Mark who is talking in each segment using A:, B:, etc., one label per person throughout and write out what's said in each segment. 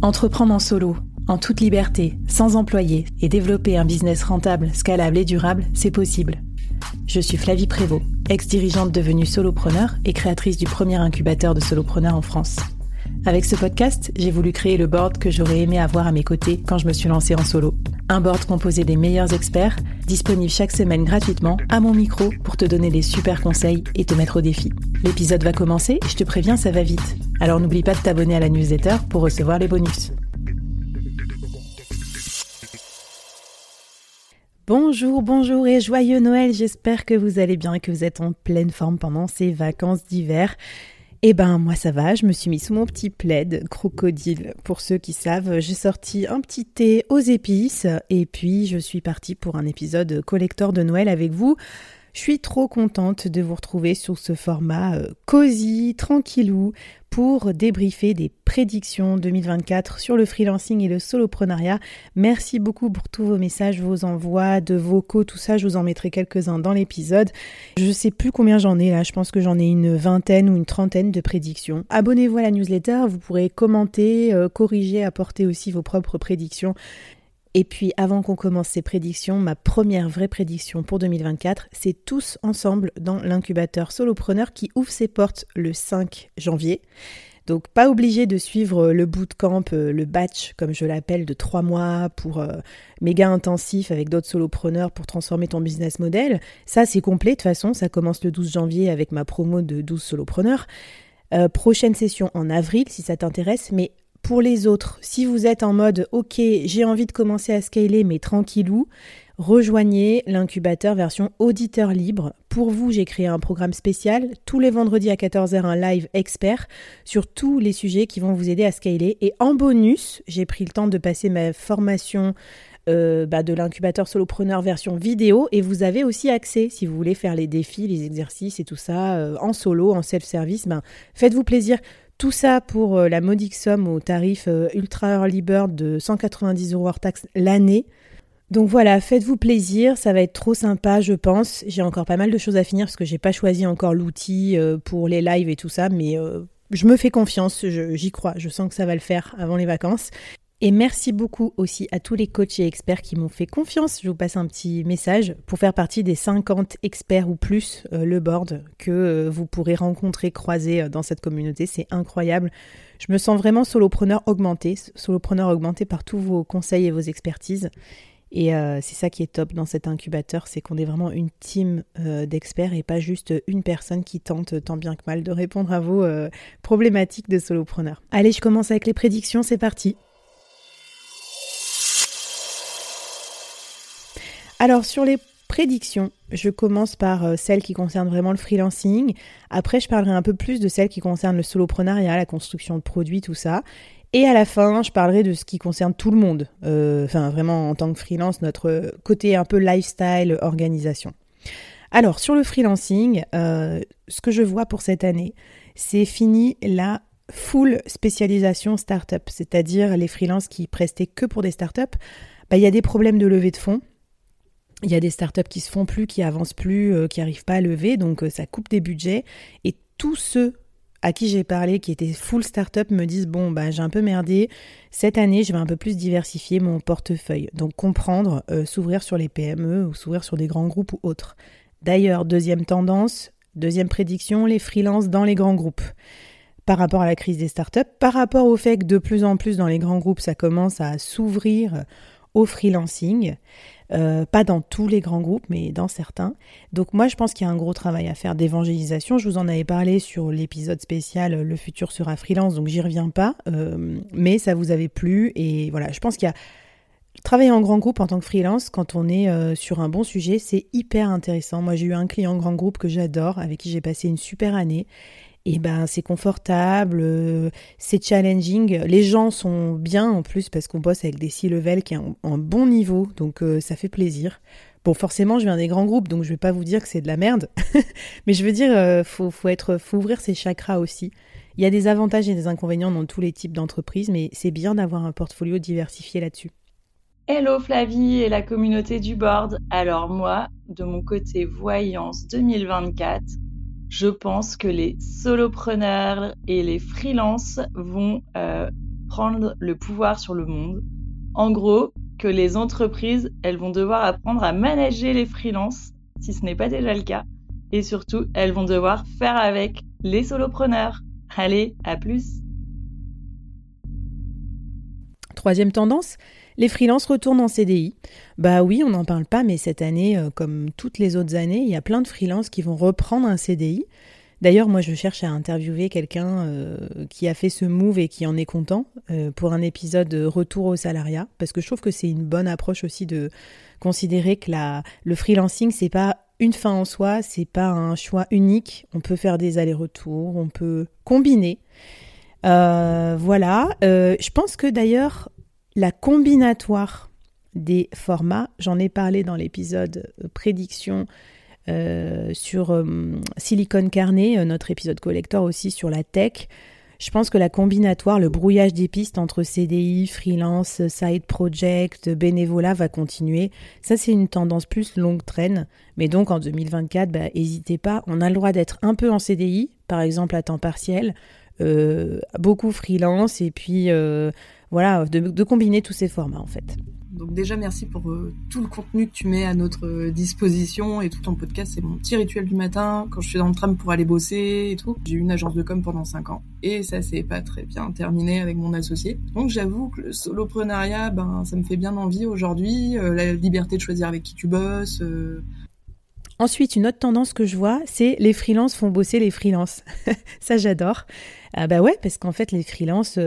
A: Entreprendre en solo, en toute liberté, sans employé et développer un business rentable, scalable et durable, c'est possible. Je suis Flavie Prévost, ex-dirigeante devenue solopreneur et créatrice du premier incubateur de solopreneurs en France. Avec ce podcast, j'ai voulu créer le board que j'aurais aimé avoir à mes côtés quand je me suis lancée en solo. Un board composé des meilleurs experts, disponible chaque semaine gratuitement à mon micro pour te donner des super conseils et te mettre au défi. L'épisode va commencer je te préviens, ça va vite. Alors n'oublie pas de t'abonner à la newsletter pour recevoir les bonus. Bonjour, bonjour et joyeux Noël, j'espère que vous allez bien et que vous êtes en pleine forme pendant ces vacances d'hiver. Eh ben moi ça va, je me suis mis sous mon petit plaid crocodile. Pour ceux qui savent, j'ai sorti un petit thé aux épices et puis je suis partie pour un épisode collector de Noël avec vous. Je suis trop contente de vous retrouver sur ce format euh, cosy, tranquillou, pour débriefer des prédictions 2024 sur le freelancing et le soloprenariat. Merci beaucoup pour tous vos messages, vos envois de vocaux, tout ça. Je vous en mettrai quelques-uns dans l'épisode. Je sais plus combien j'en ai là. Je pense que j'en ai une vingtaine ou une trentaine de prédictions. Abonnez-vous à la newsletter. Vous pourrez commenter, euh, corriger, apporter aussi vos propres prédictions. Et puis avant qu'on commence ces prédictions, ma première vraie prédiction pour 2024, c'est tous ensemble dans l'incubateur solopreneur qui ouvre ses portes le 5 janvier. Donc pas obligé de suivre le bootcamp, euh, le batch comme je l'appelle, de trois mois pour euh, méga intensif avec d'autres solopreneurs pour transformer ton business model. Ça c'est complet de toute façon, ça commence le 12 janvier avec ma promo de 12 solopreneurs. Euh, prochaine session en avril si ça t'intéresse, mais pour les autres, si vous êtes en mode OK, j'ai envie de commencer à scaler mais tranquillou, rejoignez l'incubateur version auditeur libre. Pour vous, j'ai créé un programme spécial tous les vendredis à 14h un live expert sur tous les sujets qui vont vous aider à scaler et en bonus, j'ai pris le temps de passer ma formation euh, bah, de l'incubateur solopreneur version vidéo et vous avez aussi accès si vous voulez faire les défis, les exercices et tout ça euh, en solo, en self-service, ben, faites-vous plaisir. Tout ça pour euh, la modique somme au tarif euh, ultra early bird de 190 euros hors taxe l'année. Donc voilà, faites-vous plaisir, ça va être trop sympa, je pense. J'ai encore pas mal de choses à finir parce que j'ai pas choisi encore l'outil euh, pour les lives et tout ça, mais je me fais confiance, j'y crois, je sens que ça va le faire avant les vacances. Et merci beaucoup aussi à tous les coachs et experts qui m'ont fait confiance. Je vous passe un petit message pour faire partie des 50 experts ou plus, euh, le board, que euh, vous pourrez rencontrer, croiser euh, dans cette communauté. C'est incroyable. Je me sens vraiment solopreneur augmenté, solopreneur augmenté par tous vos conseils et vos expertises. Et c'est ça qui est top dans cet incubateur, c'est qu'on est vraiment une team d'experts et pas juste une personne qui tente tant bien que mal de répondre à vos problématiques de solopreneur. Allez, je commence avec les prédictions, c'est parti. Alors sur les prédictions, je commence par euh, celles qui concernent vraiment le freelancing. Après, je parlerai un peu plus de celles qui concernent le soloprenariat, la construction de produits, tout ça. Et à la fin, je parlerai de ce qui concerne tout le monde. Euh, enfin, vraiment en tant que freelance, notre côté un peu lifestyle, organisation. Alors, sur le freelancing, euh, ce que je vois pour cette année, c'est fini la full spécialisation startup, c'est-à-dire les freelances qui prestaient que pour des startups. Bah, il y a des problèmes de levée de fonds. Il y a des startups qui se font plus, qui avancent plus, euh, qui n'arrivent pas à lever, donc euh, ça coupe des budgets. Et tous ceux à qui j'ai parlé, qui étaient full startup, me disent bon bah j'ai un peu merdé. Cette année, je vais un peu plus diversifier mon portefeuille. Donc comprendre, euh, s'ouvrir sur les PME ou s'ouvrir sur des grands groupes ou autres. D'ailleurs, deuxième tendance, deuxième prédiction, les freelances dans les grands groupes par rapport à la crise des startups, par rapport au fait que de plus en plus dans les grands groupes, ça commence à s'ouvrir au freelancing. Euh, pas dans tous les grands groupes, mais dans certains. Donc moi, je pense qu'il y a un gros travail à faire d'évangélisation. Je vous en avais parlé sur l'épisode spécial Le futur sera freelance, donc j'y reviens pas. Euh, mais ça vous avait plu et voilà, je pense qu'il y a Travailler en grand groupe en tant que freelance, quand on est euh, sur un bon sujet, c'est hyper intéressant. Moi, j'ai eu un client grand groupe que j'adore, avec qui j'ai passé une super année. Et ben c'est confortable, euh, c'est challenging. Les gens sont bien en plus parce qu'on bosse avec des C-level qui ont un bon niveau, donc euh, ça fait plaisir. Bon, forcément, je viens des grands groupes, donc je vais pas vous dire que c'est de la merde, mais je veux dire, euh, faut, faut être, faut ouvrir ses chakras aussi. Il y a des avantages et des inconvénients dans tous les types d'entreprises, mais c'est bien d'avoir un portfolio diversifié là-dessus.
B: Hello Flavie et la communauté du board. Alors moi, de mon côté Voyance 2024, je pense que les solopreneurs et les freelances vont euh, prendre le pouvoir sur le monde. En gros, que les entreprises, elles vont devoir apprendre à manager les freelances, si ce n'est pas déjà le cas. Et surtout, elles vont devoir faire avec les solopreneurs. Allez, à plus
A: Troisième tendance, les freelances retournent en CDI. Bah oui, on n'en parle pas, mais cette année, euh, comme toutes les autres années, il y a plein de freelances qui vont reprendre un CDI. D'ailleurs, moi, je cherche à interviewer quelqu'un euh, qui a fait ce move et qui en est content euh, pour un épisode Retour au salariat, parce que je trouve que c'est une bonne approche aussi de considérer que la, le freelancing, c'est pas une fin en soi, c'est pas un choix unique. On peut faire des allers-retours, on peut combiner. voilà. je pense que d'ailleurs, la combinatoire des formats, j'en ai parlé dans l'épisode euh, prédiction euh, sur euh, Silicon Carnet, notre épisode collector aussi sur la tech. Je pense que la combinatoire, le brouillage des pistes entre CDI, freelance, side project, bénévolat va continuer. Ça, c'est une tendance plus longue traîne. Mais donc en 2024, n'hésitez bah, pas. On a le droit d'être un peu en CDI, par exemple à temps partiel, beaucoup freelance et puis voilà, de, combiner tous ces formats en fait.
C: Donc déjà merci pour euh, tout le contenu que tu mets à notre euh, disposition et tout ton podcast, c'est mon petit rituel du matin quand je suis dans le tram pour aller bosser et tout. J'ai eu une agence de com pendant 5 ans et ça s'est pas très bien terminé avec mon associé. Donc j'avoue que le soloprenariat, ben ça me fait bien envie aujourd'hui, euh, la liberté de choisir avec qui tu bosses.
A: Ensuite, une autre tendance que je vois, c'est les freelances font bosser les freelances. ça, j'adore. Ah bah ouais, parce qu'en fait, les freelances,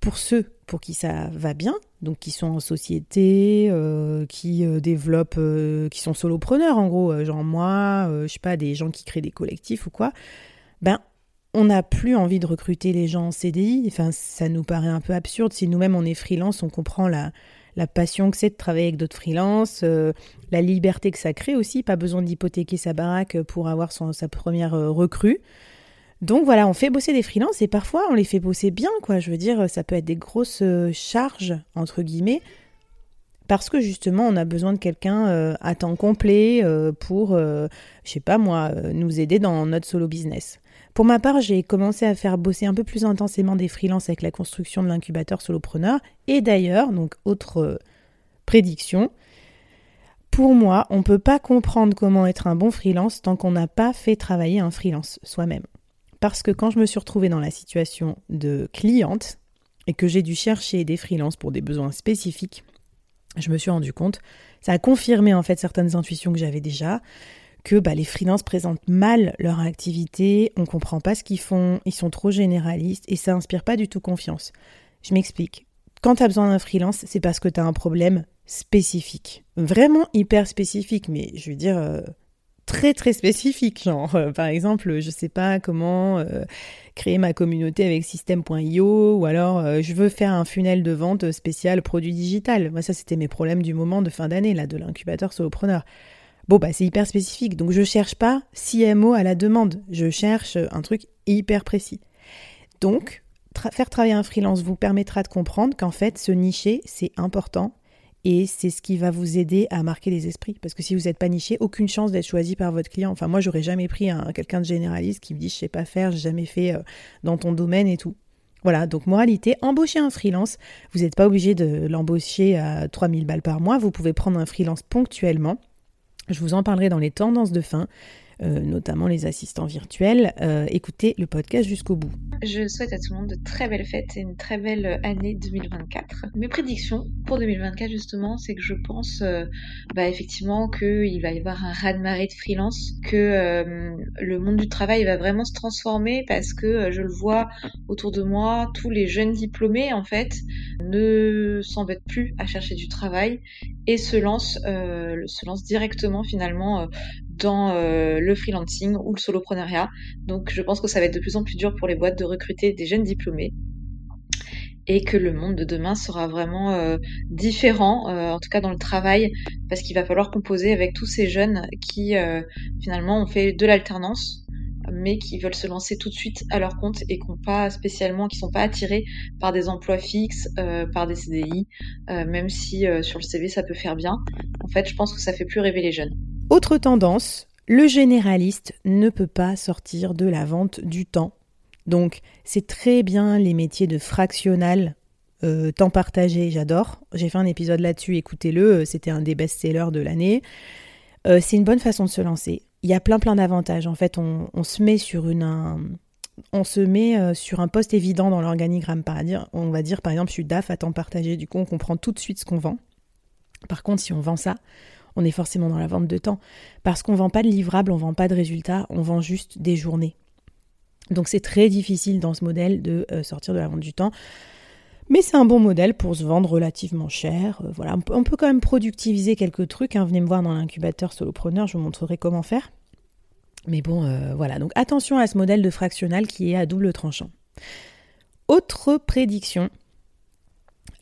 A: pour ceux pour qui ça va bien, donc qui sont en société, euh, qui euh, développent, euh, qui sont solopreneurs en gros, genre moi, je sais pas, des gens qui créent des collectifs ou quoi, ben on n'a plus envie de recruter les gens en CDI. Enfin, ça nous paraît un peu absurde. Si nous-mêmes on est freelance, on comprend la, la passion que c'est de travailler avec d'autres freelances, la liberté que ça crée aussi, pas besoin d'hypothéquer sa baraque pour avoir son, sa première recrue. Donc voilà, on fait bosser des freelances et parfois on les fait bosser bien, quoi. Je veux dire, ça peut être des grosses euh, charges, entre guillemets, parce que justement on a besoin de quelqu'un euh, à temps complet euh, pour, je sais pas moi, nous aider dans notre solo business. Pour ma part, j'ai commencé à faire bosser un peu plus intensément des freelances avec la construction de l'incubateur solopreneur. Et d'ailleurs, donc autre prédiction, pour moi, on ne peut pas comprendre comment être un bon freelance tant qu'on n'a pas fait travailler un freelance soi-même. Parce que quand je me suis retrouvée dans la situation de cliente et que j'ai dû chercher des freelances pour des besoins spécifiques, je me suis rendu compte, ça a confirmé en fait certaines intuitions que j'avais déjà, que bah, les freelances présentent mal leur activité, on comprend pas ce qu'ils font, ils sont trop généralistes et ça inspire pas du tout confiance. Je m'explique. Quand tu as besoin d'un freelance, c'est parce que tu as un problème spécifique. Vraiment hyper spécifique, mais je veux dire, euh, très très spécifique, genre euh, par exemple, je sais pas comment euh, créer ma communauté avec système.io ou alors euh, je veux faire un funnel de vente spécial produit digital. Moi ça c'était mes problèmes du moment de fin d'année là de l'incubateur solopreneur. Bon bah c'est hyper spécifique. Donc je cherche pas CMO à la demande, je cherche un truc hyper précis. Donc faire travailler un freelance vous permettra de comprendre qu'en fait ce nicher c'est important et c'est ce qui va vous aider à marquer les esprits. Parce que si vous n'êtes pas niché, aucune chance d'être choisi par votre client. Enfin, moi, j'aurais jamais pris un, quelqu'un de généraliste qui me dit je sais pas faire, j'ai jamais fait euh, dans ton domaine et tout. Voilà, donc moralité, embaucher un freelance. Vous n'êtes pas obligé de l'embaucher à 3000 balles par mois. Vous pouvez prendre un freelance ponctuellement. Je vous en parlerai dans les tendances de fin. Euh, notamment les assistants virtuels. Euh, écoutez le podcast jusqu'au bout.
D: Je souhaite à tout le monde de très belles fêtes et une très belle année 2024. Mes prédictions pour 2024 justement, c'est que je pense euh, bah, effectivement qu'il va y avoir un raz-de-marée de freelance, que le monde du travail va vraiment se transformer parce que je le vois autour de moi, tous les jeunes diplômés en fait ne s'embêtent plus à chercher du travail et se se lancent directement finalement dans le freelancing ou le solopreneuriat. Donc je pense que ça va être de plus en plus dur pour les boîtes de recruter des jeunes diplômés et que le monde de demain sera vraiment euh, différent, euh, en tout cas dans le travail, parce qu'il va falloir composer avec tous ces jeunes qui euh, finalement ont fait de l'alternance, mais qui veulent se lancer tout de suite à leur compte et qui n'ont pas spécialement, qui sont pas attirés par des emplois fixes, par des CDI, même si sur le CV ça peut faire bien. En fait, je pense que ça fait plus rêver les jeunes.
A: Autre tendance, le généraliste ne peut pas sortir de la vente du temps donc c'est très bien les métiers de fractionnal, euh, temps partagé, j'adore. J'ai fait un épisode là-dessus, écoutez-le, euh, c'était un des best-sellers de l'année. Euh, c'est une bonne façon de se lancer. Il y a plein plein d'avantages. En fait, on, se met sur une un, on se met sur un poste évident dans l'organigramme. On va dire par exemple, je suis DAF à temps partagé. Du coup, on comprend tout de suite ce qu'on vend. Par contre, si on vend ça, on est forcément dans la vente de temps. Parce qu'on ne vend pas de livrables, on ne vend pas de résultats, on vend juste des journées. Donc c'est très difficile dans ce modèle de euh, sortir de la vente du temps. Mais c'est un bon modèle pour se vendre relativement cher. Euh, voilà, on peut, quand même productiviser quelques trucs. Hein. Venez me voir dans l'incubateur solopreneur, je vous montrerai comment faire. Mais bon, euh, voilà. Donc attention à ce modèle de fractionnal qui est à double tranchant. Autre prédiction,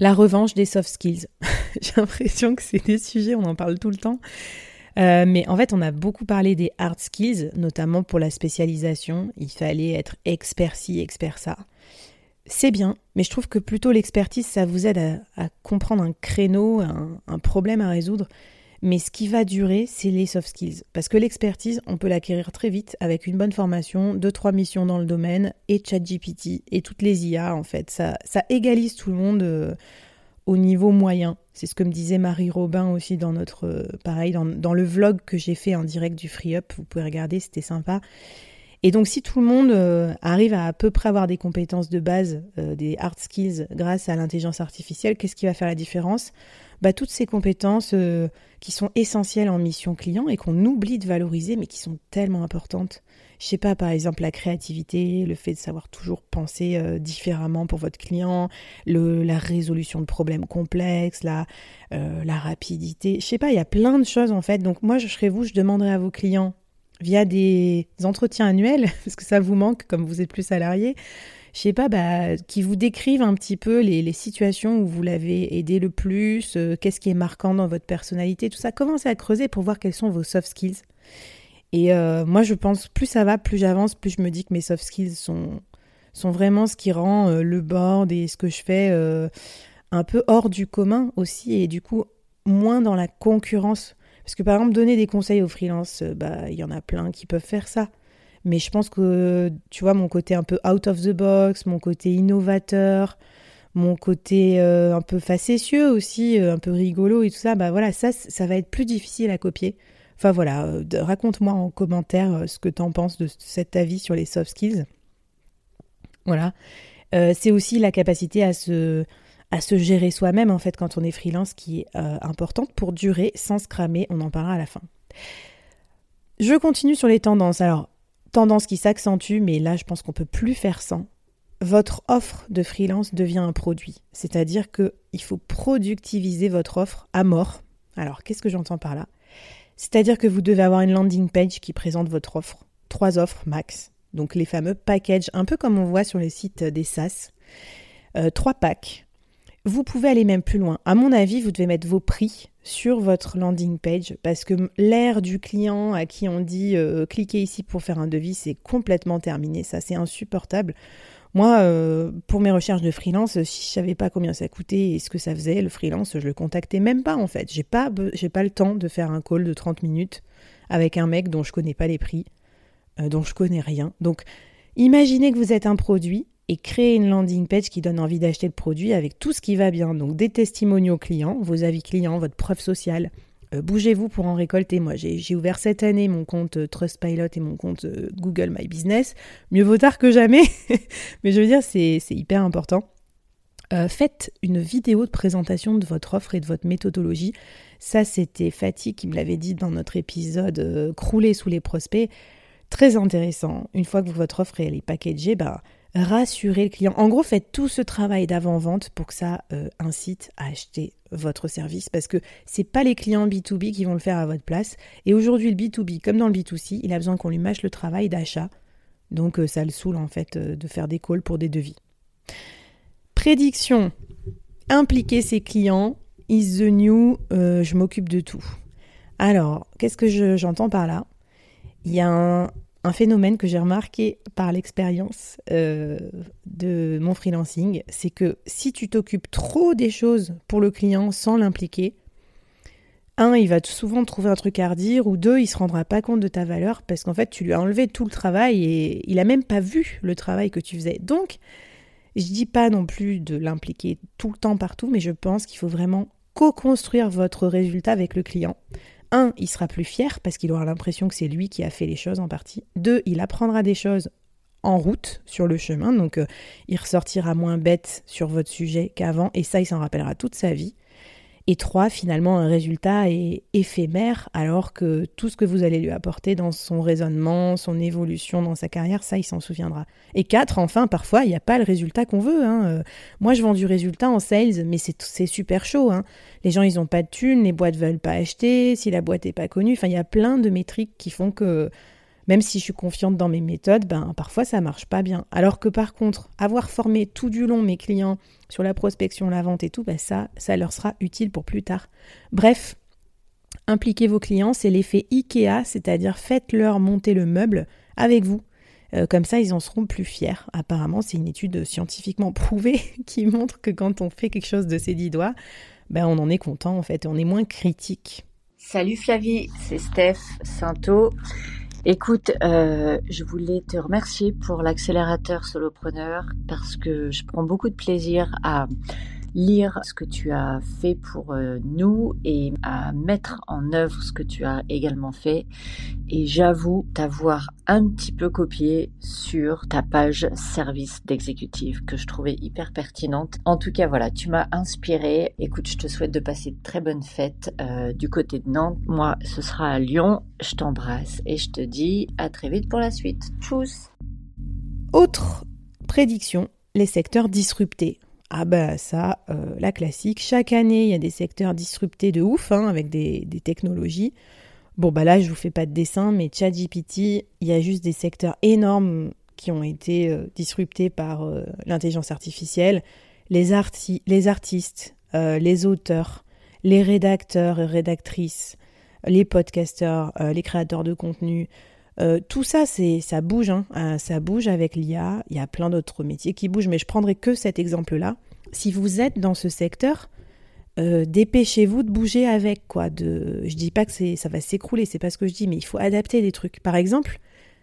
A: la revanche des soft skills. J'ai l'impression que c'est des sujets, on en parle tout le temps. Euh, mais en fait, on a beaucoup parlé des hard skills, notamment pour la spécialisation. Il fallait être expert ci, expert ça. C'est bien, mais je trouve que plutôt l'expertise, ça vous aide à, comprendre un créneau, un, problème à résoudre. Mais ce qui va durer, c'est les soft skills. Parce que l'expertise, on peut l'acquérir très vite avec une bonne formation, deux, trois missions dans le domaine et ChatGPT et toutes les IA, en fait. Ça, égalise tout le monde. Euh, au niveau moyen. C'est ce que me disait Marie Robin aussi dans notre, euh, pareil, dans, le vlog que j'ai fait en direct du Free Up. Vous pouvez regarder, c'était sympa. Et donc, si tout le monde euh, arrive à à peu près avoir des compétences de base, des hard skills grâce à l'intelligence artificielle, qu'est-ce qui va faire la différence? Bah, Toutes ces compétences qui sont essentielles en mission client et qu'on oublie de valoriser, mais qui sont tellement importantes je sais pas, par exemple, la créativité, le fait de savoir toujours penser euh, différemment pour votre client, la résolution de problèmes complexes, la, euh, la rapidité. Je sais pas, il y a plein de choses en fait. Donc moi, je serais vous, je demanderais à vos clients via des entretiens annuels, parce que ça vous manque comme vous êtes plus salarié, je sais pas, bah, qui vous décrivent un petit peu les, situations où vous l'avez aidé le plus, euh, qu'est-ce qui est marquant dans votre personnalité, tout ça. Commencez à creuser pour voir quels sont vos soft skills. Et euh, moi, je pense, plus ça va, plus j'avance, plus je me dis que mes soft skills sont, sont vraiment ce qui rend euh, le board et ce que je fais un peu hors du commun aussi, et du coup, moins dans la concurrence. Parce que par exemple, donner des conseils aux freelances, bah, il y en a plein qui peuvent faire ça. Mais je pense que, tu vois, mon côté un peu out of the box, mon côté innovateur, mon côté un peu facétieux aussi, un peu rigolo et tout ça, bah voilà, ça, ça va être plus difficile à copier. Enfin voilà, euh, raconte-moi en commentaire euh, ce que tu en penses de cet avis sur les soft skills. Voilà. Euh, c'est aussi la capacité à se, à se gérer soi-même en fait quand on est freelance qui est importante pour durer sans se cramer. On en parlera à la fin. Je continue sur les tendances. Alors, tendance qui s'accentue, mais là je pense qu'on peut plus faire sans. Votre offre de freelance devient un produit. C'est-à-dire qu'il faut productiviser votre offre à mort. Alors, qu'est-ce que j'entends par là? C'est-à-dire que vous devez avoir une landing page qui présente votre offre. Trois offres max. Donc les fameux packages, un peu comme on voit sur les sites des SaaS. Euh, trois packs. Vous pouvez aller même plus loin. À mon avis, vous devez mettre vos prix sur votre landing page parce que l'ère du client à qui on dit euh, cliquez ici pour faire un devis, c'est complètement terminé. Ça, c'est insupportable. Moi, euh, pour mes recherches de freelance, si je savais pas combien ça coûtait et ce que ça faisait, le freelance, je le contactais même pas en fait. J'ai pas, pas le temps de faire un call de 30 minutes avec un mec dont je connais pas les prix, euh, dont je connais rien. Donc, imaginez que vous êtes un produit et créez une landing page qui donne envie d'acheter le produit avec tout ce qui va bien. Donc, des testimoniaux clients, vos avis clients, votre preuve sociale, euh, bougez-vous pour en récolter. Moi, j'ai ouvert cette année mon compte euh, Trustpilot et mon compte euh, Google My Business. Mieux vaut tard que jamais. Mais je veux dire, c'est hyper important. faites une vidéo de présentation de votre offre et de votre méthodologie. Ça, c'était Fatih qui me l'avait dit dans notre épisode Crouler sous les prospects. Très intéressant. Une fois que votre offre elle est packagée, bah, rassurer le client. En gros, faites tout ce travail d'avant-vente pour que ça euh, incite à acheter votre service parce que c'est pas les clients B2B qui vont le faire à votre place. Et aujourd'hui, le B2B, comme dans le B2C, il a besoin qu'on lui mâche le travail d'achat. Donc euh, ça le saoule en fait euh, de faire des calls pour des devis. Prédiction. Impliquer ses clients is the new, je m'occupe de tout. Alors, qu'est-ce que j'entends par là? Il y a un, un phénomène que j'ai remarqué par l'expérience euh, de mon freelancing, c'est que si tu t'occupes trop des choses pour le client sans l'impliquer, un, il va souvent trouver un truc à redire, ou deux, il se rendra pas compte de ta valeur parce qu'en fait, tu lui as enlevé tout le travail et il a même pas vu le travail que tu faisais. Donc, je dis pas non plus de l'impliquer tout le temps partout, mais je pense qu'il faut vraiment co-construire votre résultat avec le client un, il sera plus fier parce qu'il aura l'impression que c'est lui qui a fait les choses en partie. Deux, il apprendra des choses en route sur le chemin, donc euh, il ressortira moins bête sur votre sujet qu'avant, et ça, il s'en rappellera toute sa vie. Et trois, finalement, un résultat est éphémère, alors que tout ce que vous allez lui apporter dans son raisonnement, son évolution dans sa carrière, ça, il s'en souviendra. Et quatre, enfin, parfois, il n'y a pas le résultat qu'on veut. Hein. Euh, moi, je vends du résultat en sales, mais c'est super chaud. Hein. Les gens, ils n'ont pas de thunes, les boîtes veulent pas acheter, si la boîte n'est pas connue. Enfin, il y a plein de métriques qui font que même si je suis confiante dans mes méthodes, ben parfois ça marche pas bien. Alors que par contre, avoir formé tout du long mes clients sur la prospection, la vente et tout, ben ça, ça leur sera utile pour plus tard. Bref, impliquez vos clients, c'est l'effet IKEA, c'est-à-dire faites-leur monter le meuble avec vous. Euh, comme ça, ils en seront plus fiers. Apparemment, c'est une étude scientifiquement prouvée qui montre que quand on fait quelque chose de ses dix doigts, ben, on en est content en fait, on est moins critique.
E: Salut Flavie, c'est Steph Sainto. Écoute, euh, je voulais te remercier pour l'accélérateur solopreneur parce que je prends beaucoup de plaisir à lire ce que tu as fait pour euh, nous et à mettre en œuvre ce que tu as également fait. Et j'avoue t'avoir un petit peu copié sur ta page service d'exécutif que je trouvais hyper pertinente. En tout cas, voilà, tu m'as inspiré. Écoute, je te souhaite de passer de très bonnes fêtes euh, du côté de Nantes. Moi, ce sera à Lyon. Je t'embrasse et je te dis à très vite pour la suite. Tchuss
A: Autre prédiction, les secteurs disruptés. Ah bah ça, euh, la classique. Chaque année, il y a des secteurs disruptés de ouf, hein, avec des, technologies. Bon bah là, je vous fais pas de dessin, mais ChatGPT, il y a juste des secteurs énormes qui ont été euh, disruptés par euh, l'intelligence artificielle. Les, les artistes, les auteurs, les rédacteurs et rédactrices, les podcasteurs, les créateurs de contenu, euh, tout ça, c'est, ça bouge, hein. euh, ça bouge avec l'IA. Il y a plein d'autres métiers qui bougent, mais je prendrai que cet exemple-là. Si vous êtes dans ce secteur, euh, dépêchez-vous de bouger avec quoi. De, je dis pas que c'est, ça va s'écrouler, c'est pas ce que je dis, mais il faut adapter des trucs. Par exemple,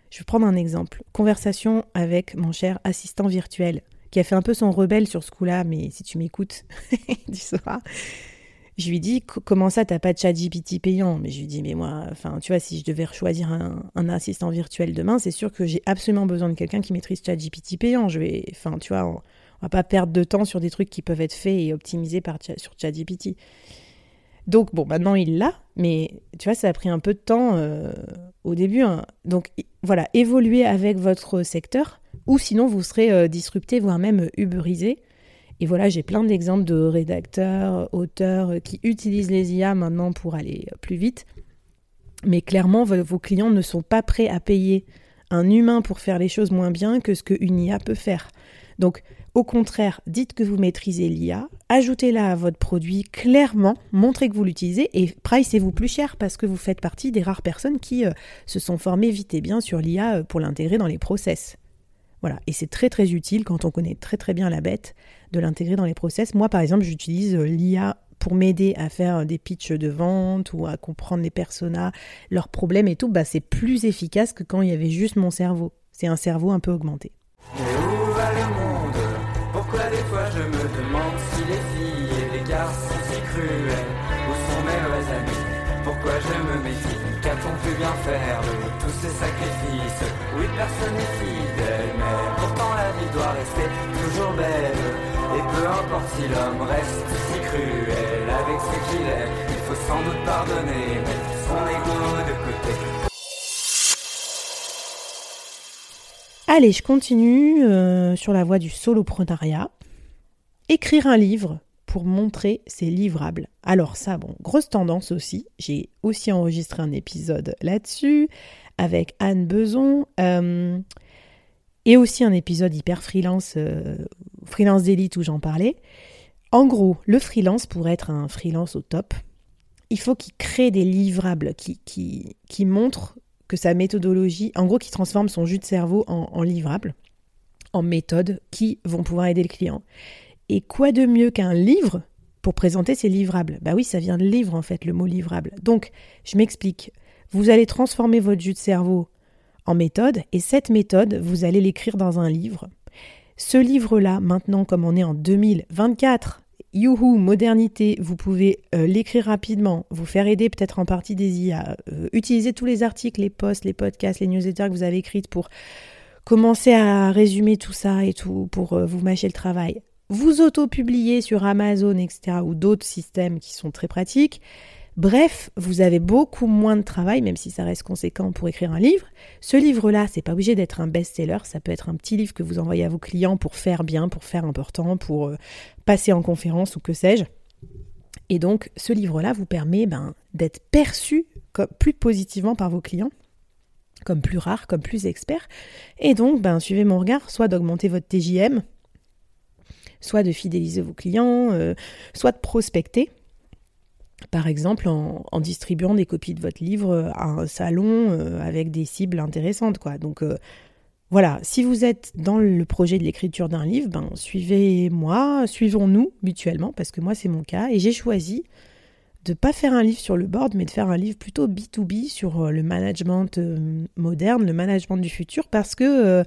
A: je vais prendre un exemple. Conversation avec mon cher assistant virtuel, qui a fait un peu son rebelle sur ce coup-là, mais si tu m'écoutes, tu sauras. Je lui dis comment ça t'as pas de chat GPT payant? Mais je lui dis mais moi, enfin tu vois, si je devais choisir un, assistant virtuel demain, c'est sûr que j'ai absolument besoin de quelqu'un qui maîtrise chat GPT payant. Je vais, enfin tu vois, on, va pas perdre de temps sur des trucs qui peuvent être faits et optimisés par sur chat GPT. Donc bon, maintenant il l'a, mais tu vois, ça a pris un peu de temps euh, au début. Hein. Donc voilà, évoluez avec votre secteur, ou sinon vous serez euh, disrupté, voire même uberisé. Et voilà, j'ai plein d'exemples de rédacteurs, auteurs qui utilisent les IA maintenant pour aller plus vite. Mais clairement, vos clients ne sont pas prêts à payer un humain pour faire les choses moins bien que ce qu'une IA peut faire. Donc, au contraire, dites que vous maîtrisez l'IA, ajoutez-la à votre produit clairement, montrez que vous l'utilisez et pricez-vous plus cher parce que vous faites partie des rares personnes qui euh, se sont formées vite et bien sur l'IA euh, pour l'intégrer dans les process. Voilà, et c'est très très utile quand on connaît très très bien la bête de l'intégrer dans les process. Moi par exemple, j'utilise euh, l'IA pour m'aider à faire des pitchs de vente ou à comprendre les personas, leurs problèmes et tout, bah c'est plus efficace que quand il y avait juste mon cerveau. C'est un cerveau un peu augmenté.
F: Mais où va le monde? Pourquoi des fois je me demande si les filles et les garçons sont si cruels Où sont mes vrais amis? Pourquoi je me méfie? Qu'a-t-on pu bien faire? De tous ces sacrifices? Oui, personne n'est fidèle, rester toujours belle. Et peu importe si l'homme reste si cruel avec ce qu'il est, il faut sans doute pardonner, mettre son ego de côté.
A: Allez, je continue euh, sur la voie du soloprenariat. Écrire un livre pour montrer ses livrables. Alors ça, bon, grosse tendance aussi. J'ai aussi enregistré un épisode là-dessus avec Anne Beson. Euh, et aussi un épisode hyper freelance, euh, freelance d'élite où j'en parlais. En gros, le freelance, pour être un freelance au top, il faut qu'il crée des livrables qui, qui, qui montrent que sa méthodologie, en gros, qui transforme son jus de cerveau en, en livrables, en méthodes qui vont pouvoir aider le client. Et quoi de mieux qu'un livre pour présenter ses livrables? Bah oui, ça vient de livre en fait, le mot livrable. Donc, je m'explique. Vous allez transformer votre jus de cerveau en méthode, et cette méthode, vous allez l'écrire dans un livre. Ce livre-là, maintenant, comme on est en 2024, youhou, modernité, vous pouvez euh, l'écrire rapidement, vous faire aider peut-être en partie des IA, euh, utiliser tous les articles, les posts, les podcasts, les newsletters que vous avez écrites pour commencer à résumer tout ça et tout, pour euh, vous mâcher le travail. Vous auto-publier sur Amazon, etc., ou d'autres systèmes qui sont très pratiques. Bref, vous avez beaucoup moins de travail, même si ça reste conséquent pour écrire un livre. Ce livre-là, c'est pas obligé d'être un best-seller, ça peut être un petit livre que vous envoyez à vos clients pour faire bien, pour faire important, pour euh, passer en conférence ou que sais-je. Et donc, ce livre-là vous permet ben, d'être perçu plus positivement par vos clients, comme plus rare, comme plus expert. Et donc, ben, suivez mon regard, soit d'augmenter votre TJM, soit de fidéliser vos clients, euh, soit de prospecter par exemple en, distribuant des copies de votre livre à un salon euh, avec des cibles intéressantes. Quoi. Donc euh, voilà, si vous êtes dans le projet de l'écriture d'un livre, ben, suivez-moi, suivons-nous mutuellement, parce que moi c'est mon cas, et j'ai choisi de ne pas faire un livre sur le board, mais de faire un livre plutôt B2B sur euh, le management moderne, le management du futur, parce que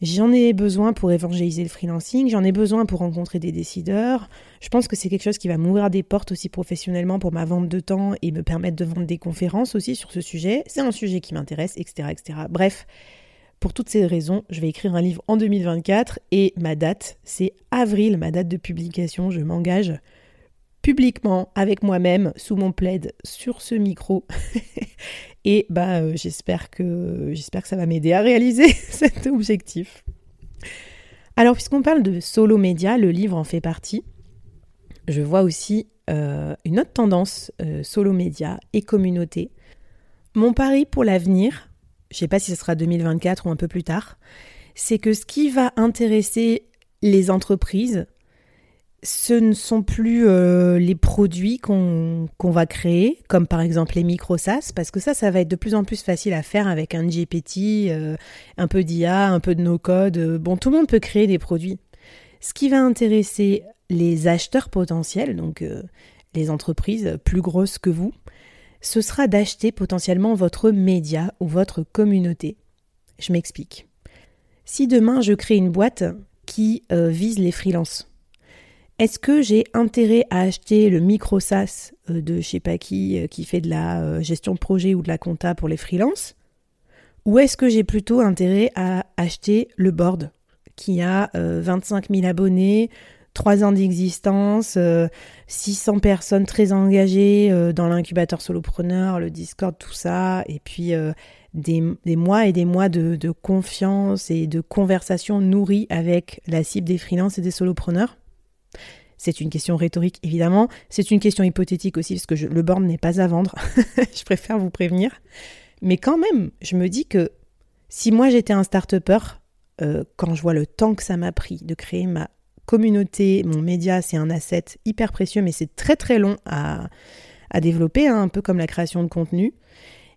A: J'en ai besoin pour évangéliser le freelancing, j'en ai besoin pour rencontrer des décideurs. Je pense que c'est quelque chose qui va m'ouvrir des portes aussi professionnellement pour ma vente de temps et me permettre de vendre des conférences aussi sur ce sujet. C'est un sujet qui m'intéresse, etc., etc. Bref, pour toutes ces raisons, je vais écrire un livre en 2024 et ma date, c'est avril, ma date de publication. Je m'engage publiquement avec moi-même sous mon plaid sur ce micro Et bah, euh, j'espère que, j'espère que ça va m'aider à réaliser cet objectif. Alors, puisqu'on parle de solo média, le livre en fait partie. Je vois aussi euh, une autre tendance euh, solo média et communauté. Mon pari pour l'avenir, je ne sais pas si ce sera 2024 ou un peu plus tard, c'est que ce qui va intéresser les entreprises, ce ne sont plus euh, les produits qu'on va créer, comme par exemple les micro-SaaS, parce que ça, ça va être de plus en plus facile à faire avec un GPT, euh, un peu d'IA, un peu de no-code. bon, tout le monde peut créer des produits. Ce qui va intéresser les acheteurs potentiels, donc euh, les entreprises plus grosses que vous, ce sera d'acheter potentiellement votre média ou votre communauté. Je m'explique. Si demain je crée une boîte qui vise les freelances, est-ce que j'ai intérêt à acheter le micro SaaS euh, de je sais pas qui euh, qui fait de la euh, gestion de projet ou de la compta pour les freelances? Ou est-ce que j'ai plutôt intérêt à acheter le board qui a 25 000 abonnés, 3 ans d'existence, 600 personnes très engagées dans l'incubateur solopreneur, le Discord, tout ça, et puis des, mois et des mois de, confiance et de conversation nourrie avec la cible des freelances et des solopreneurs? C'est une question rhétorique, évidemment. C'est une question hypothétique aussi, parce que le borne n'est pas à vendre. je préfère vous prévenir. Mais quand même, je me dis que si moi j'étais un start-upper, euh, quand je vois le temps que ça m'a pris de créer ma communauté, mon média, c'est un asset hyper précieux, mais c'est très très long à, développer, hein, un peu comme la création de contenu.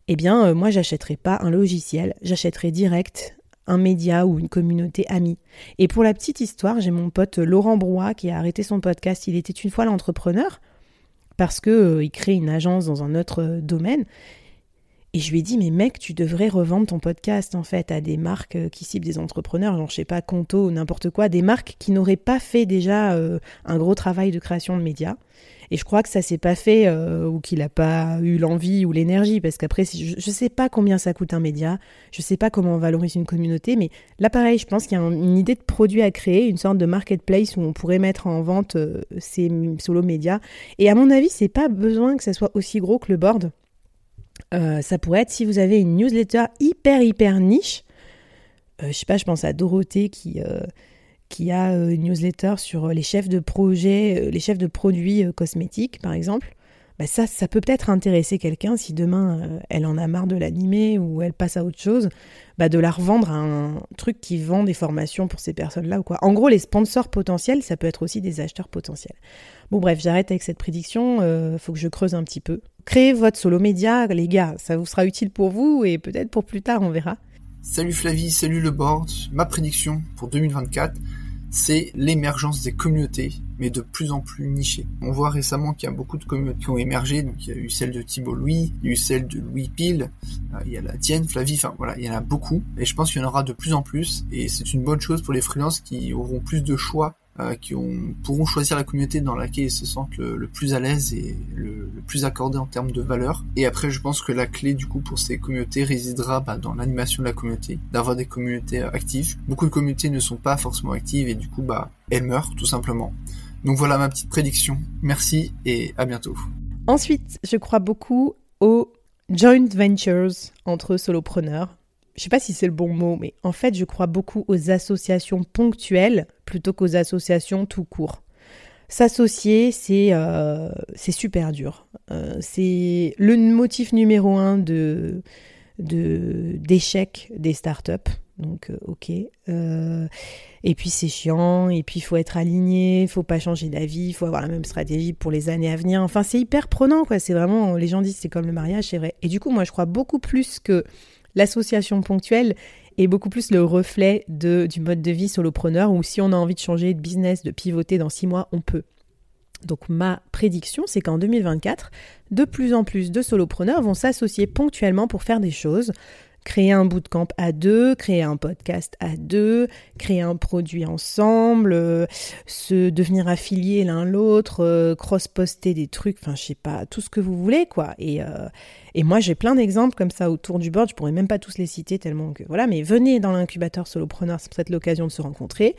A: Eh bien, euh, moi, j'achèterais pas un logiciel, j'achèterais direct un média ou une communauté amie. Et pour la petite histoire, j'ai mon pote Laurent Brouat qui a arrêté son podcast Il était une fois l'entrepreneur parce que euh, il crée une agence dans un autre euh, domaine. Et je lui ai dit, mais mec, tu devrais revendre ton podcast en fait à des marques euh, qui ciblent des entrepreneurs, genre je sais pas, Conto n'importe quoi, des marques qui n'auraient pas fait déjà un gros travail de création de médias. Et je crois que ça s'est pas fait euh, ou qu'il n'a pas eu l'envie ou l'énergie parce qu'après, je, ne sais pas combien ça coûte un média, je sais pas comment on valorise une communauté, mais là pareil, je pense qu'il y a une idée de produit à créer, une sorte de marketplace où on pourrait mettre en vente euh, ces solo médias. Et à mon avis, c'est pas besoin que ça soit aussi gros que le board. Euh, ça pourrait être si vous avez une newsletter hyper hyper niche je sais pas, je pense à Dorothée qui, qui a une newsletter sur les chefs de projet, les chefs de produits cosmétiques, par exemple. Bah, ça, ça peut peut-être intéresser quelqu'un si demain euh, elle en a marre de l'animer ou elle passe à autre chose, bah, de la revendre à un truc qui vend des formations pour ces personnes-là ou quoi. En gros, les sponsors potentiels, ça peut être aussi des acheteurs potentiels. Bon bref, j'arrête avec cette prédiction, euh, faut que je creuse un petit peu. Créez votre solo média, les gars, ça vous sera utile pour vous et peut-être pour plus tard, on verra.
G: Salut Flavie, salut le board. Ma prédiction pour 2024, c'est l'émergence des communautés, mais de plus en plus nichées. On voit récemment qu'il y a beaucoup de communautés qui ont émergé, donc il y a eu celle de Thibault Louis, il y a eu celle de Louis Pile, euh, il y a la tienne, Flavie, enfin voilà, il y en a beaucoup, et je pense qu'il y en aura de plus en plus, et c'est une bonne chose pour les freelances qui auront plus de choix qui ont, pourront choisir la communauté dans laquelle ils se sentent le, plus à l'aise et le, plus accordé en termes de valeur. Et après, je pense que la clé du coup pour ces communautés résidera bah, dans l'animation de la communauté, d'avoir des communautés actives. Beaucoup de communautés ne sont pas forcément actives et du coup, bah, elles meurent tout simplement. Donc voilà ma petite prédiction. Merci et à bientôt.
A: Ensuite, je crois beaucoup aux joint ventures entre solopreneurs je sais pas si c'est le bon mot, mais en fait, je crois beaucoup aux associations ponctuelles plutôt qu'aux associations tout court. S'associer, c'est euh, super dur. Euh, c'est le motif numéro un de d'échec des startups. Donc, euh, ok. et puis, c'est chiant. Et puis, il faut être aligné. Il faut pas changer d'avis. Il faut avoir la même stratégie pour les années à venir. Enfin, c'est hyper prenant, quoi. C'est vraiment. Les gens disent c'est comme le mariage, c'est vrai. Et du coup, moi, je crois beaucoup plus que L'association ponctuelle est beaucoup plus le reflet de, du mode de vie solopreneur où si on a envie de changer de business, de pivoter dans six mois, on peut. Donc ma prédiction, c'est qu'en 2024, de plus en plus de solopreneurs vont s'associer ponctuellement pour faire des choses, créer un bootcamp à deux, créer un podcast à deux, créer un produit ensemble, euh, se devenir affiliés l'un l'autre, euh, cross-poster des trucs, enfin je sais pas, tout ce que vous voulez quoi. Et, euh, et moi j'ai plein d'exemples comme ça autour du board, je pourrais même pas tous les citer tellement que voilà, mais venez dans l'incubateur solopreneur, c'est peut-être l'occasion de se rencontrer.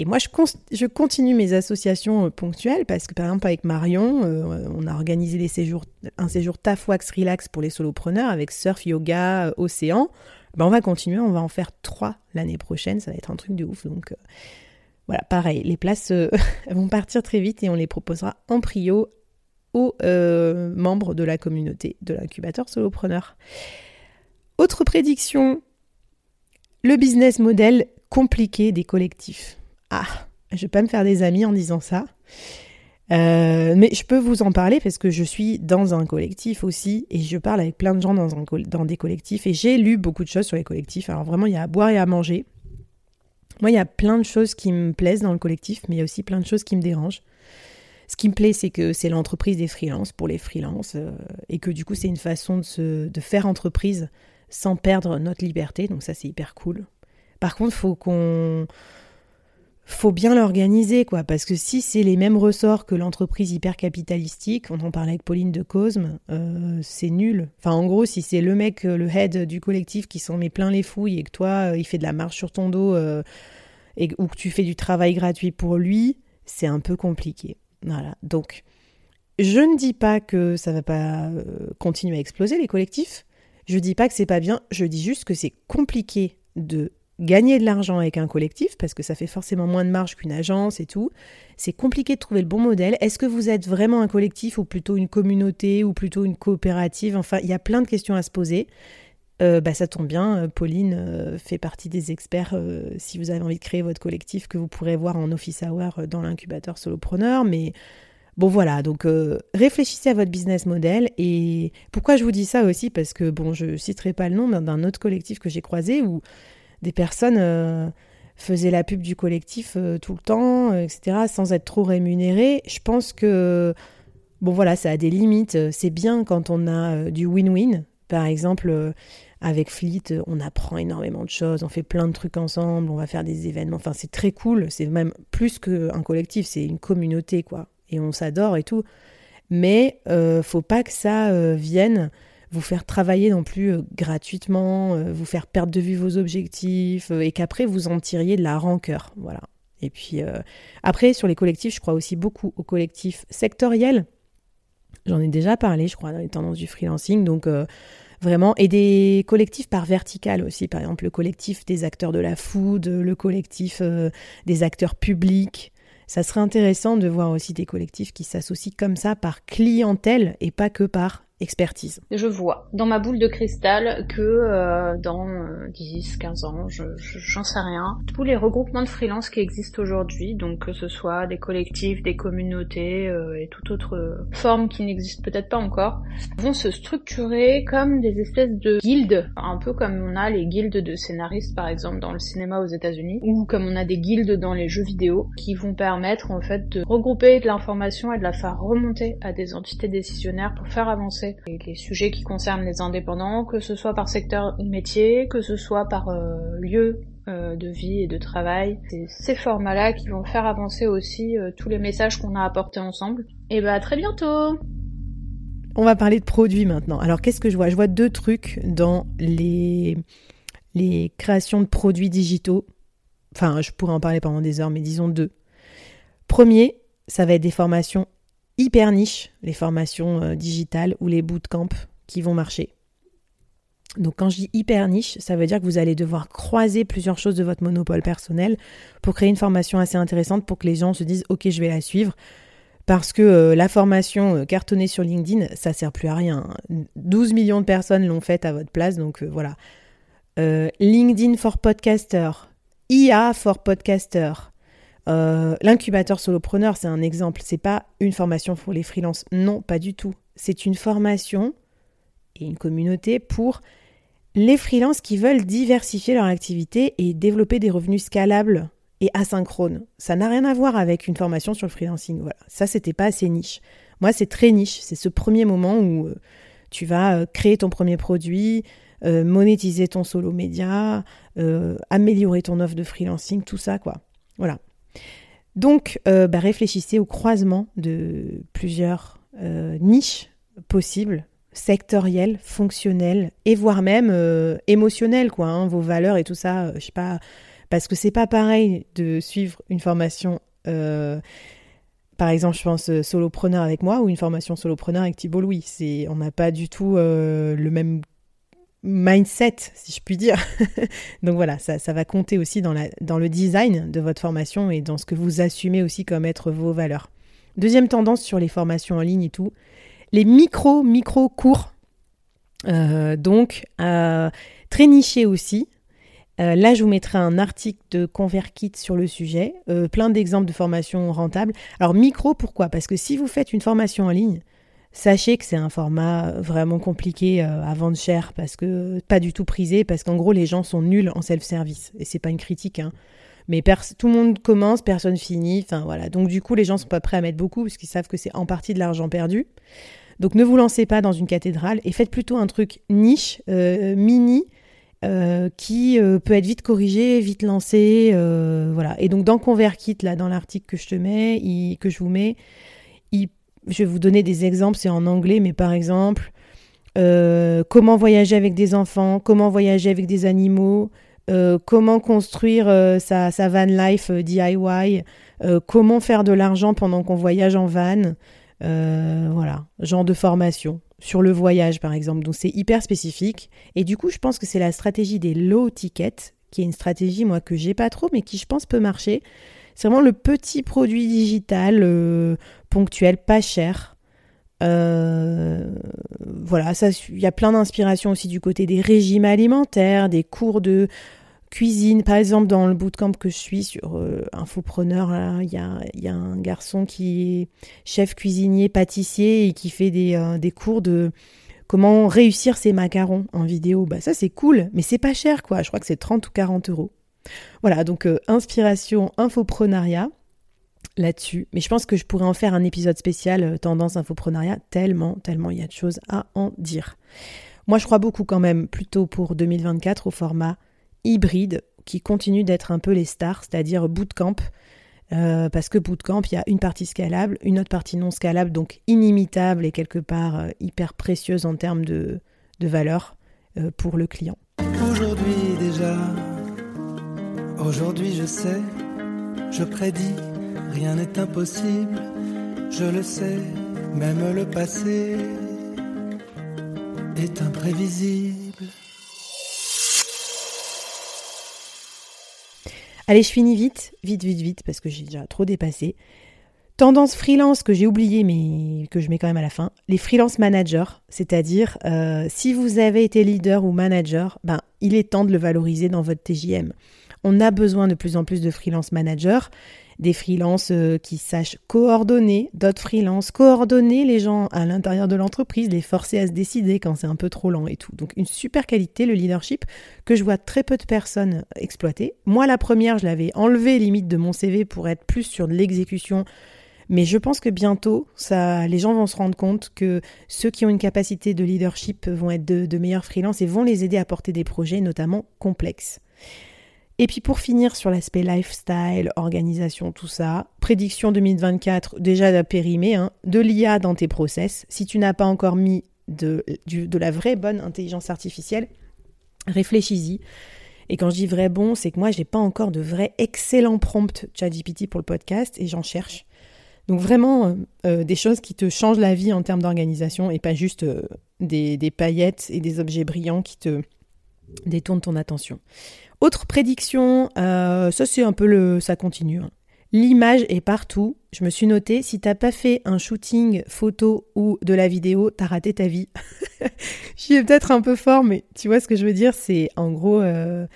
A: Et moi, je, continue mes associations euh, ponctuelles parce que, par exemple, avec Marion, euh, on a organisé des séjours, un séjour Tafwax Relax pour les solopreneurs avec surf, yoga, euh, océan. Ben, on va continuer, on va en faire trois l'année prochaine. Ça va être un truc de ouf. Donc, voilà, pareil, les places vont partir très vite et on les proposera en prio aux membres de la communauté de l'incubateur solopreneur. Autre prédiction, le business model compliqué des collectifs. Ah, je vais pas me faire des amis en disant ça. Euh, mais je peux vous en parler parce que je suis dans un collectif aussi et je parle avec plein de gens dans, des collectifs et j'ai lu beaucoup de choses sur les collectifs. Alors vraiment, il y a à boire et à manger. Moi, il y a plein de choses qui me plaisent dans le collectif, mais il y a aussi plein de choses qui me dérangent. Ce qui me plaît, c'est que c'est l'entreprise des freelances pour les freelances euh, et que du coup, c'est une façon de, de faire entreprise sans perdre notre liberté. Donc ça, c'est hyper cool. Par contre, il faut qu'on faut bien l'organiser, quoi, parce que si c'est les mêmes ressorts que l'entreprise hyper capitalistique, on en parlait avec Pauline de Cosme, euh, c'est nul. Enfin, en gros, si c'est le mec, euh, le head du collectif qui s'en met plein les fouilles et que toi, euh, il fait de la marche sur ton dos et, ou que tu fais du travail gratuit pour lui, c'est un peu compliqué. Voilà. Donc, je ne dis pas que ça va pas continuer à exploser les collectifs. Je dis pas que c'est pas bien. Je dis juste que c'est compliqué de gagner de l'argent avec un collectif, parce que ça fait forcément moins de marge qu'une agence et tout. C'est compliqué de trouver le bon modèle. Est-ce que vous êtes vraiment un collectif ou plutôt une communauté ou plutôt une coopérative? Enfin, il y a plein de questions à se poser. Euh, bah, ça tombe bien, euh, Pauline euh, fait partie des experts. si vous avez envie de créer votre collectif, que vous pourrez voir en office hour dans l'incubateur solopreneur. Mais bon, voilà, donc réfléchissez à votre business model. Et pourquoi je vous dis ça aussi? Parce que, bon, je citerai pas le nom d'un autre collectif que j'ai croisé où des personnes euh, faisaient la pub du collectif euh, tout le temps, euh, etc., sans être trop rémunérées. Je pense que, bon voilà, ça a des limites. C'est bien quand on a du win-win. Par exemple, avec Fleet, on apprend énormément de choses, on fait plein de trucs ensemble, on va faire des événements. Enfin, c'est très cool. C'est même plus qu'un collectif, c'est une communauté, quoi. Et on s'adore et tout. Mais faut pas que ça vienne vous faire travailler non plus euh, gratuitement, euh, vous faire perdre de vue vos objectifs euh, et qu'après vous en tiriez de la rancœur. Voilà. Et puis après, sur les collectifs, je crois aussi beaucoup aux collectifs sectoriels. J'en ai déjà parlé, je crois, dans les tendances du freelancing. Donc Vraiment, et des collectifs par vertical aussi, par exemple le collectif des acteurs de la food, le collectif des acteurs publics. Ça serait intéressant de voir aussi des collectifs qui s'associent comme ça par clientèle et pas que par
D: Je vois dans ma boule de cristal que euh, dans 10, euh, 15 ans, je, j'en sais rien, tous les regroupements de freelance qui existent aujourd'hui, donc que ce soit des collectifs, des communautés euh, et toute autre forme qui n'existe peut-être pas encore, vont se structurer comme des espèces de guildes, un peu comme on a les guildes de scénaristes par exemple dans le cinéma aux États-Unis, ou comme on a des guildes dans les jeux vidéo, qui vont permettre en fait de regrouper de l'information et de la faire remonter à des entités décisionnaires pour faire avancer les sujets qui concernent les indépendants, que ce soit par secteur ou métier, que ce soit par euh, lieu euh, de vie et de travail. C'est ces formats-là qui vont faire avancer aussi euh, tous les messages qu'on a apportés ensemble. Et bah à très bientôt
A: On va parler de produits maintenant. Alors qu'est-ce que je vois? Je vois deux trucs dans les, les créations de produits digitaux. Enfin, je pourrais en parler pendant des heures, mais disons deux. Premier, ça va être des formations hyper niche, les formations euh, digitales ou les bootcamps qui vont marcher. Donc quand je dis hyper niche, ça veut dire que vous allez devoir croiser plusieurs choses de votre monopole personnel pour créer une formation assez intéressante pour que les gens se disent ok je vais la suivre parce que euh, la formation euh, cartonnée sur LinkedIn ça sert plus à rien. 12 millions de personnes l'ont faite à votre place donc voilà. LinkedIn for podcaster, IA for podcaster, euh, l'incubateur solopreneur, c'est un exemple. C'est pas une formation pour les freelances. Non, pas du tout. C'est une formation et une communauté pour les freelances qui veulent diversifier leur activité et développer des revenus scalables et asynchrones. Ça n'a rien à voir avec une formation sur le freelancing. Voilà, ça c'était pas assez niche. Moi, c'est très niche. C'est ce premier moment où euh, tu vas euh, créer ton premier produit, monétiser ton solo média, améliorer ton offre de freelancing, tout ça quoi. Voilà. Donc, euh, bah, réfléchissez au croisement de plusieurs euh, niches possibles, sectorielles, fonctionnelles, et voire même euh, émotionnelles, quoi, hein, vos valeurs et tout ça, je sais pas, parce que c'est pas pareil de suivre une formation, par exemple, je pense solopreneur avec moi ou une formation solopreneur avec Thibault Louis. On n'a pas du tout le même mindset, si je puis dire. Donc voilà, ça, ça, va compter aussi dans, la, dans le design de votre formation et dans ce que vous assumez aussi comme être vos valeurs. Deuxième tendance sur les formations en ligne et tout, les micro, micro cours. Euh, donc, euh, très niché aussi. Euh, là, je vous mettrai un article de ConvertKit sur le sujet, plein d'exemples de formations rentables. Alors, micro, pourquoi? Parce que si vous faites une formation en ligne, Sachez que c'est un format vraiment compliqué euh, à vendre cher parce que pas du tout prisé parce qu'en gros les gens sont nuls en self-service et c'est pas une critique hein. Mais tout le monde commence, personne finit, enfin voilà. Donc du coup les gens sont pas prêts à mettre beaucoup parce qu'ils savent que c'est en partie de l'argent perdu. Donc ne vous lancez pas dans une cathédrale et faites plutôt un truc niche, euh, mini, euh, qui peut être vite corrigé, vite lancé, voilà. Et donc dans ConvertKit, là, dans l'article que je te mets, que je vous mets, il je vais vous donner des exemples, c'est en anglais, mais par exemple, euh, comment voyager avec des enfants, comment voyager avec des animaux, euh, comment construire euh, sa, van life DIY, comment faire de l'argent pendant qu'on voyage en van, voilà, genre de formation sur le voyage par exemple. Donc c'est hyper spécifique. Et du coup, je pense que c'est la stratégie des low tickets, qui est une stratégie moi que j'ai pas trop, mais qui je pense peut marcher. C'est vraiment le petit produit digital euh, ponctuel, pas cher. Euh, voilà, il y a plein d'inspirations aussi du côté des régimes alimentaires, des cours de cuisine. Par exemple, dans le bootcamp que je suis sur euh, Infopreneur, il y a, y a, un garçon qui est chef cuisinier, pâtissier et qui fait des, des cours de comment réussir ses macarons en vidéo. Bah ça c'est cool, mais c'est pas cher quoi. Je crois que c'est 30 ou 40 euros. Voilà, donc euh, inspiration, infoprenariat là-dessus. Mais je pense que je pourrais en faire un épisode spécial euh, tendance infoprenariat, tellement, tellement il y a de choses à en dire. Moi, je crois beaucoup quand même plutôt pour 2024 au format hybride qui continue d'être un peu les stars, c'est-à-dire bootcamp. Euh, parce que bootcamp, il y a une partie scalable, une autre partie non scalable, donc inimitable et quelque part hyper précieuse en termes de, de valeur pour le client.
H: Aujourd'hui déjà, Aujourd'hui je sais, je prédis, rien n'est impossible, je le sais, même le passé est imprévisible.
A: Allez, je finis vite, vite, vite, vite, parce que j'ai déjà trop dépassé. Tendance freelance que j'ai oublié, mais que je mets quand même à la fin. Les freelance managers, c'est-à-dire euh, si vous avez été leader ou manager, ben, il est temps de le valoriser dans votre TJM. On a besoin de plus en plus de freelance managers des freelances euh, qui sachent coordonner d'autres freelances, coordonner les gens à l'intérieur de l'entreprise, les forcer à se décider quand c'est un peu trop lent et tout. Donc une super qualité, le leadership, que je vois très peu de personnes exploiter. Moi, la première, je l'avais enlevé limite de mon CV pour être plus sur l'exécution. Mais je pense que bientôt, ça, les gens vont se rendre compte que ceux qui ont une capacité de leadership vont être de, de meilleurs freelances et vont les aider à porter des projets, notamment complexes. Et puis pour finir sur l'aspect lifestyle, organisation, tout ça, prédiction 2024, déjà périmé, hein, de l'IA dans tes process. Si tu n'as pas encore mis de, la vraie bonne intelligence artificielle, réfléchis-y. Et quand je dis vrai bon, c'est que moi, j'ai pas encore de vrai excellent prompt ChatGPT pour le podcast et j'en cherche. Donc vraiment euh, euh, des choses qui te changent la vie en termes d'organisation et pas juste euh, des, paillettes et des objets brillants qui te détournent ton attention. Autre prédiction, euh, ça c'est un peu le, ça continue. Hein. L'image est partout. Je me suis noté, si t'as pas fait un shooting photo ou de la vidéo, t'as raté ta vie. J'y ai peut-être un peu fort, mais tu vois ce que je veux dire, c'est en gros euh,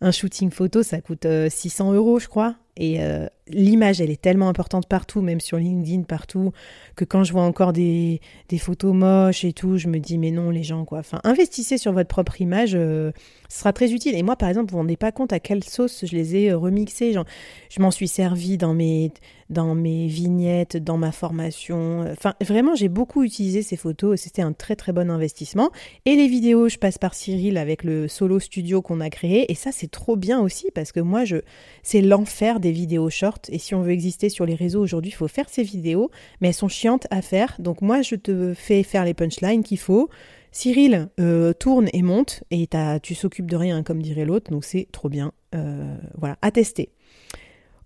A: un shooting photo, ça coûte 600 euh, euros, je crois. Et euh, l'image, elle est tellement importante partout, même sur LinkedIn, partout, que quand je vois encore des, photos moches et tout, je me dis, mais non, les gens, quoi. Enfin, investissez sur votre propre image, euh, ce sera très utile. Et moi, par exemple, vous ne vous rendez pas compte à quelle sauce je les ai euh, remixées. Genre, je m'en suis servi dans mes, dans mes vignettes, dans ma formation. Enfin, vraiment, j'ai beaucoup utilisé ces photos. C'était un très, très bon investissement. Et les vidéos, je passe par Cyril avec le solo studio qu'on a créé. Et ça, c'est trop bien aussi, parce que moi, je, c'est l'enfer des vidéos short. Et si on veut exister sur les réseaux aujourd'hui, il faut faire ces vidéos, mais elles sont chiantes à faire. Donc moi, je te fais faire les punchlines qu'il faut. Cyril euh, tourne et monte, et tu s'occupes de rien, comme dirait l'autre, donc c'est trop bien. Euh, voilà, à tester.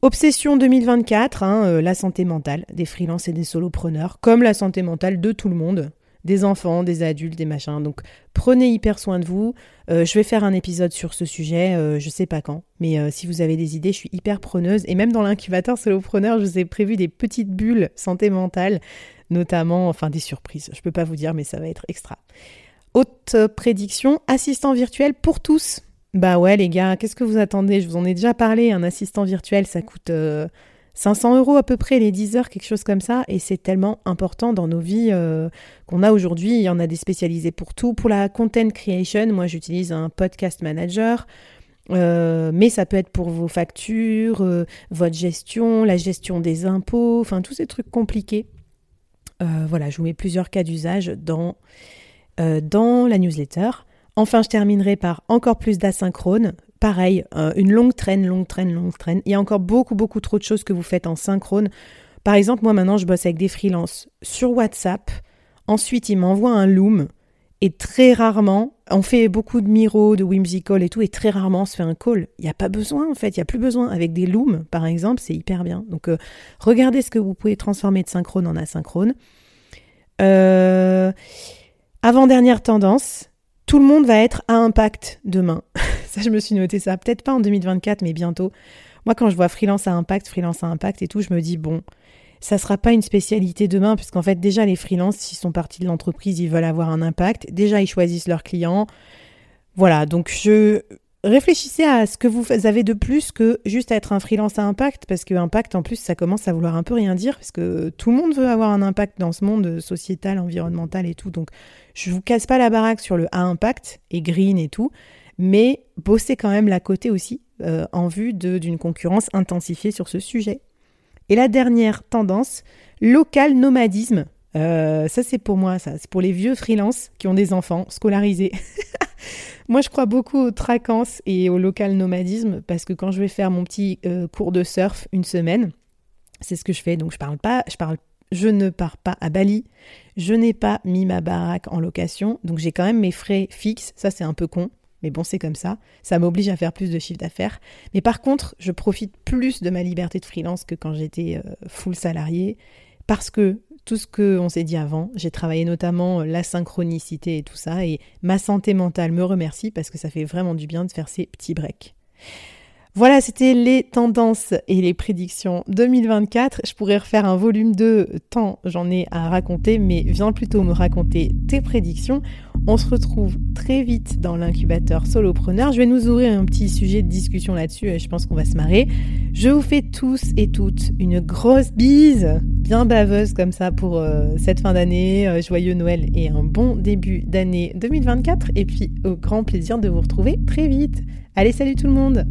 A: Obsession 2024, hein, euh, la santé mentale des freelances et des solopreneurs, comme la santé mentale de tout le monde des enfants, des adultes, des machins. Donc prenez hyper soin de vous. Euh, je vais faire un épisode sur ce sujet, euh, je sais pas quand, mais euh, si vous avez des idées, je suis hyper preneuse. Et même dans l'incubateur solopreneur, je vous ai prévu des petites bulles santé mentale, notamment, enfin des surprises. Je peux pas vous dire, mais ça va être extra. Haute prédiction, assistant virtuel pour tous. Bah ouais les gars, qu'est-ce que vous attendez? Je vous en ai déjà parlé, un assistant virtuel, ça coûte 500 euros à peu près les 10 heures, quelque chose comme ça. Et c'est tellement important dans nos vies euh, qu'on a aujourd'hui. Il y en a des spécialisés pour tout. Pour la content creation, moi j'utilise un podcast manager. Euh, mais ça peut être pour vos factures, euh, votre gestion, la gestion des impôts, enfin tous ces trucs compliqués. voilà, je vous mets plusieurs cas d'usage dans, dans la newsletter. Enfin, je terminerai par encore plus d'asynchrone pareil, une longue traîne, longue traîne, longue traîne. Il y a encore beaucoup, beaucoup trop de choses que vous faites en synchrone. Par exemple, moi maintenant, je bosse avec des freelances sur WhatsApp. Ensuite, ils m'envoient un Loom. Et très rarement, on fait beaucoup de Miro, de Whimsical et tout, et très rarement on se fait un call. Il n'y a pas besoin en fait, il n'y a plus besoin. Avec des Looms, par exemple, c'est hyper bien. Donc euh, regardez ce que vous pouvez transformer de synchrone en asynchrone. Euh, avant-dernière tendance, tout le monde va être à impact demain. ça, je me suis noté ça. Peut-être pas en 2024, mais bientôt. Moi, quand je vois freelance à impact, freelance à impact et tout, je me dis, bon, ça sera pas une spécialité demain, puisqu'en fait, déjà, les freelances, s'ils sont partis de l'entreprise, ils veulent avoir un impact. Déjà, ils choisissent leurs clients. Voilà, donc je réfléchissez à ce que vous avez de plus que juste être un freelance à impact, parce que impact, en plus, ça commence à vouloir un peu rien dire, parce que tout le monde veut avoir un impact dans ce monde sociétal, environnemental et tout. Donc, je vous casse pas la baraque sur le A impact et green et tout, mais bossez quand même la côté aussi euh, en vue d'une concurrence intensifiée sur ce sujet. Et la dernière tendance, local nomadisme. Euh, ça c'est pour moi, ça c'est pour les vieux freelances qui ont des enfants scolarisés. moi je crois beaucoup aux tracances et au local nomadisme parce que quand je vais faire mon petit euh, cours de surf une semaine, c'est ce que je fais. Donc je parle pas, je ne pars pas à Bali, je n'ai pas mis ma baraque en location, donc j'ai quand même mes frais fixes, ça c'est un peu con, mais bon c'est comme ça, ça m'oblige à faire plus de chiffre d'affaires. Mais par contre, je profite plus de ma liberté de freelance que quand j'étais euh, full salarié, parce que tout ce qu'on s'est dit avant. J'ai travaillé notamment la synchronicité et tout ça, et ma santé mentale me remercie parce que ça fait vraiment du bien de faire ces petits breaks. Voilà, c'était les tendances et les prédictions 2024. Je pourrais refaire un volume 2, tant j'en ai à raconter, mais viens plutôt me raconter tes prédictions. On se retrouve très vite dans l'incubateur solopreneur. Je vais nous ouvrir un petit sujet de discussion là-dessus et je pense qu'on va se marrer. Je vous fais tous et toutes une grosse bise, bien baveuse comme ça pour euh, cette fin d'année. Euh, joyeux Noël et un bon début d'année 2024. Et puis au grand plaisir de vous retrouver très vite. Allez, salut tout le monde